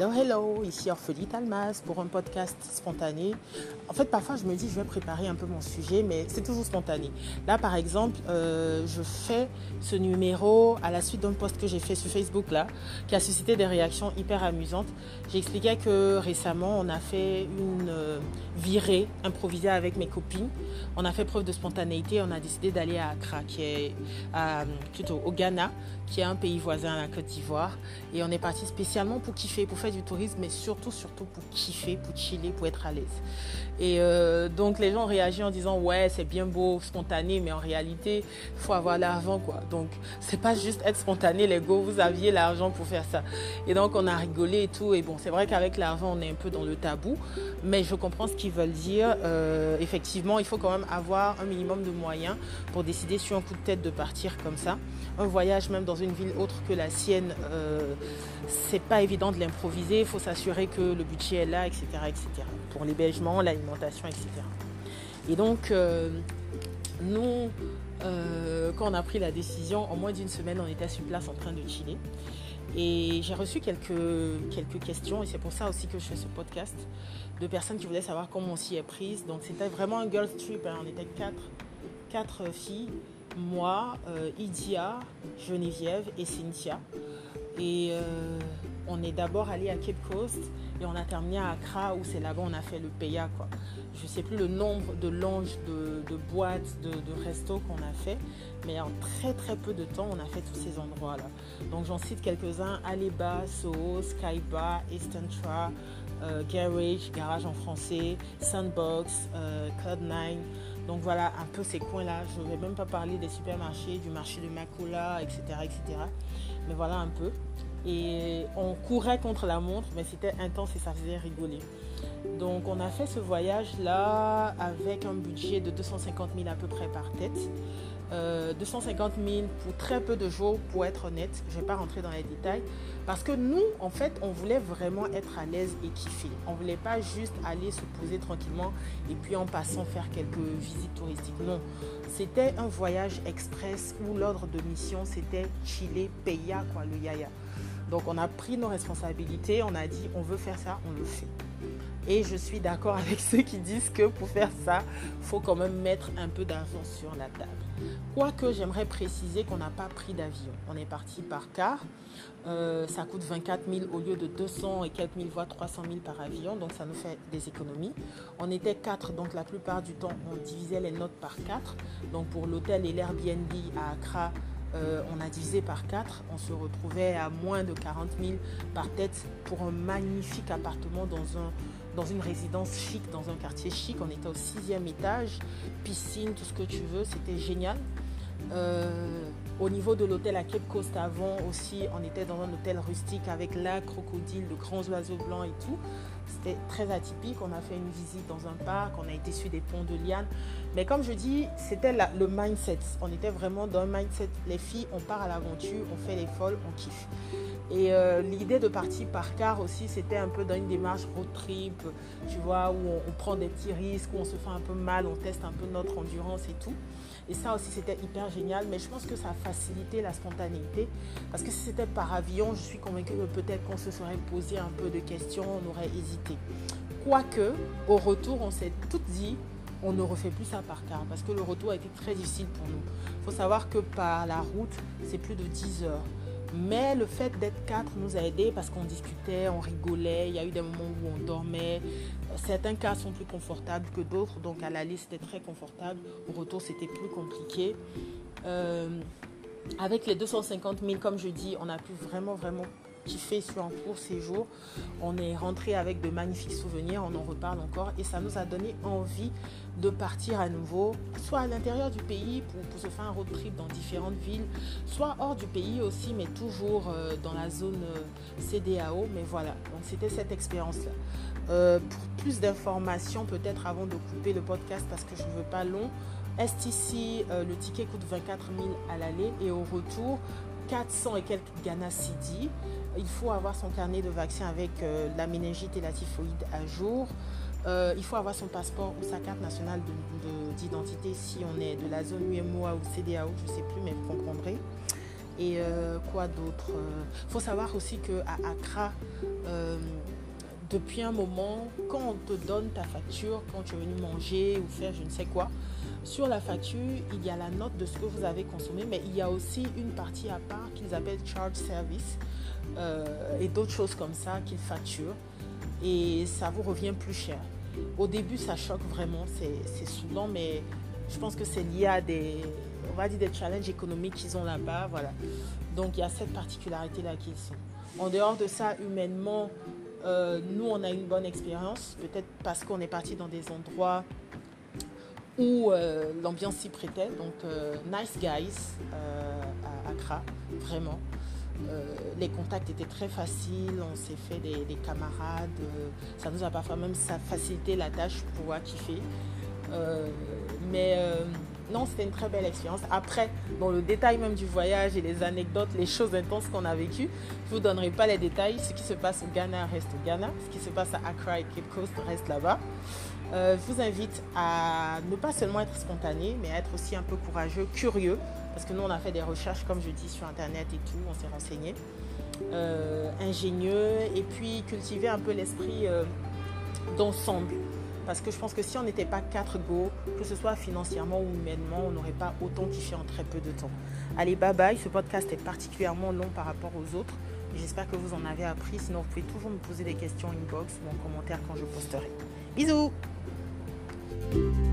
Hello, hello, ici Orphelie Talmas pour un podcast spontané. En fait, parfois, je me dis, je vais préparer un peu mon sujet, mais c'est toujours spontané. Là, par exemple, euh, je fais ce numéro à la suite d'un post que j'ai fait sur Facebook, là, qui a suscité des réactions hyper amusantes. J'expliquais que récemment, on a fait une euh, virée improvisée avec mes copines. On a fait preuve de spontanéité. On a décidé d'aller à Accra, qui est plutôt au Ghana, qui est un pays voisin à la Côte d'Ivoire. Et on est parti spécialement pour kiffer pour faire du tourisme, mais surtout, surtout pour kiffer, pour chiller, pour être à l'aise. Et euh, donc les gens réagissent en disant ouais c'est bien beau, spontané, mais en réalité il faut avoir l'argent quoi. Donc c'est pas juste être spontané les gars, vous aviez l'argent pour faire ça. Et donc on a rigolé et tout. Et bon c'est vrai qu'avec l'argent on est un peu dans le tabou, mais je comprends ce qu'ils veulent dire. Euh, effectivement il faut quand même avoir un minimum de moyens pour décider sur un coup de tête de partir comme ça. Un voyage même dans une ville autre que la sienne, euh, c'est pas évident de l'improviser. Il faut s'assurer que le budget est là, etc., etc. Pour l'hébergement, l'alimentation, etc. Et donc, euh, nous, euh, quand on a pris la décision, en moins d'une semaine, on était sur place en train de chiller. Et j'ai reçu quelques, quelques questions, et c'est pour ça aussi que je fais ce podcast, de personnes qui voulaient savoir comment on s'y est prise. Donc c'était vraiment un girls trip, hein. on était quatre, quatre filles, moi, euh, Idia, Geneviève et Cynthia. Et on est d'abord allé à Cape Coast et on a terminé à Accra où c'est là-bas on a fait le. Quoi. Je ne sais plus le nombre de langes, de, boîtes, de, restos qu'on a fait, mais en très très peu de temps on a fait tous ces endroits-là. Donc j'en cite quelques-uns, Aleba, Soho, Skybar, Estantra, euh, Garage, Garage en français, Sandbox, euh, Cloud9. Donc voilà un peu ces coins-là. Je ne vais même pas parler des supermarchés, du marché de Makula, etc., etc. Mais voilà un peu. Et on courait contre la montre, mais c'était intense et ça faisait rigoler. Donc on a fait ce voyage-là avec un budget de 250 000 à peu près par tête. 250 euh, 000 pour très peu de jours, pour être honnête. Je ne vais pas rentrer dans les détails. Parce que nous, en fait, on voulait vraiment être à l'aise et kiffer. On ne voulait pas juste aller se poser tranquillement et puis en passant faire quelques visites touristiques. Non, c'était un voyage express où l'ordre de mission, c'était chiller, payer quoi, le yaya. Donc on a pris nos responsabilités, on a dit on veut faire ça, on le fait. Et je suis d'accord avec ceux qui disent que pour faire ça, il faut quand même mettre un peu d'argent sur la table. Quoique j'aimerais préciser qu'on n'a pas pris d'avion. On est parti par car. Euh, ça coûte 24 000 au lieu de 200 et quelques mille voire 300 000 par avion. Donc ça nous fait des économies. On était quatre, donc la plupart du temps, on divisait les notes par quatre. Donc pour l'hôtel et l'Airbnb à Accra, euh, on a divisé par 4, on se retrouvait à moins de 40 000 par tête pour un magnifique appartement dans, un, dans une résidence chic, dans un quartier chic. On était au sixième étage, piscine, tout ce que tu veux, c'était génial. Euh, au niveau de l'hôtel à Cape Coast avant aussi, on était dans un hôtel rustique avec la crocodile, de grands oiseaux blancs et tout. C'était très atypique. On a fait une visite dans un parc, on a été sur des ponts de lianes. Mais comme je dis, c'était le mindset. On était vraiment dans un mindset. Les filles, on part à l'aventure, on fait les folles, on kiffe. Et euh, l'idée de partir par car aussi, c'était un peu dans une démarche road trip, tu vois, où on, prend des petits risques, où on se fait un peu mal, on teste un peu notre endurance et tout. Et ça aussi, c'était hyper génial. Mais je pense que ça a facilité la spontanéité. Parce que si c'était par avion, je suis convaincue que peut-être qu'on se serait posé un peu de questions, on aurait hésité. Quoique, au retour, on s'est tout dit, on ne refait plus ça par car. Parce que le retour a été très difficile pour nous. Il faut savoir que par la route, c'est plus de 10 heures. Mais le fait d'être quatre nous a aidés parce qu'on discutait, on rigolait, il y a eu des moments où on dormait. Certains cas sont plus confortables que d'autres, donc à la liste c'était très confortable. Au retour c'était plus compliqué. Euh, avec les 250 000, comme je dis, on a pu vraiment, vraiment fait sur un court séjour. On est rentré avec de magnifiques souvenirs, on en reparle encore et ça nous a donné envie de partir à nouveau, soit à l'intérieur du pays pour, se faire un road trip dans différentes villes, soit hors du pays aussi, mais toujours euh, dans la zone euh, CDAO. Mais voilà, donc c'était cette expérience-là. Euh, pour plus d'informations, peut-être avant de couper le podcast parce que je ne veux pas long, STC, le ticket coûte 24 000 à l'aller et au retour, 400 et quelques Ghana CD. Il faut avoir son carnet de vaccin avec euh, la méningite et la typhoïde à jour. Euh, il faut avoir son passeport ou sa carte nationale d'identité si on est de la zone UMOA ou CDAO, je ne sais plus, mais vous comprendrez. Et euh, quoi d'autre Il faut savoir aussi qu'à Accra, depuis un moment, quand on te donne ta facture, quand tu es venu manger ou faire je ne sais quoi, sur la facture, il y a la note de ce que vous avez consommé, mais il y a aussi une partie à part qu'ils appellent charge service euh, et d'autres choses comme ça qu'ils facturent et ça vous revient plus cher. Au début, ça choque vraiment, c'est souvent, mais je pense que c'est lié à des, on va dire des challenges économiques qu'ils ont là-bas, voilà. Donc il y a cette particularité-là qu'ils sont. En dehors de ça, humainement, euh, nous, on a une bonne expérience, peut-être parce qu'on est parti dans des endroits où euh, l'ambiance s'y prêtait. Donc, euh, nice guys à Accra, vraiment. les contacts étaient très faciles, on s'est fait des, camarades, ça nous a parfois même facilité la tâche pour pouvoir kiffer. mais non, c'était une très belle expérience. Après, dans le détail même du voyage et les anecdotes, les choses intenses qu'on a vécues, je ne vous donnerai pas les détails. Ce qui se passe au Ghana reste au Ghana. Ce qui se passe à Accra et Cape Coast reste là-bas. Euh, vous invite à ne pas seulement être spontané, mais à être aussi un peu courageux, curieux, parce que nous, on a fait des recherches, comme je dis, sur Internet et tout, on s'est renseigné. Euh, ingénieux, et puis cultiver un peu l'esprit euh, d'ensemble. Parce que je pense que si on n'était pas quatre go, que ce soit financièrement ou humainement, on n'aurait pas autant kiffé en très peu de temps. Allez, bye bye. Ce podcast est particulièrement long par rapport aux autres. J'espère que vous en avez appris. Sinon, vous pouvez toujours me poser des questions inbox ou en commentaire quand je posterai. Bisous Bye.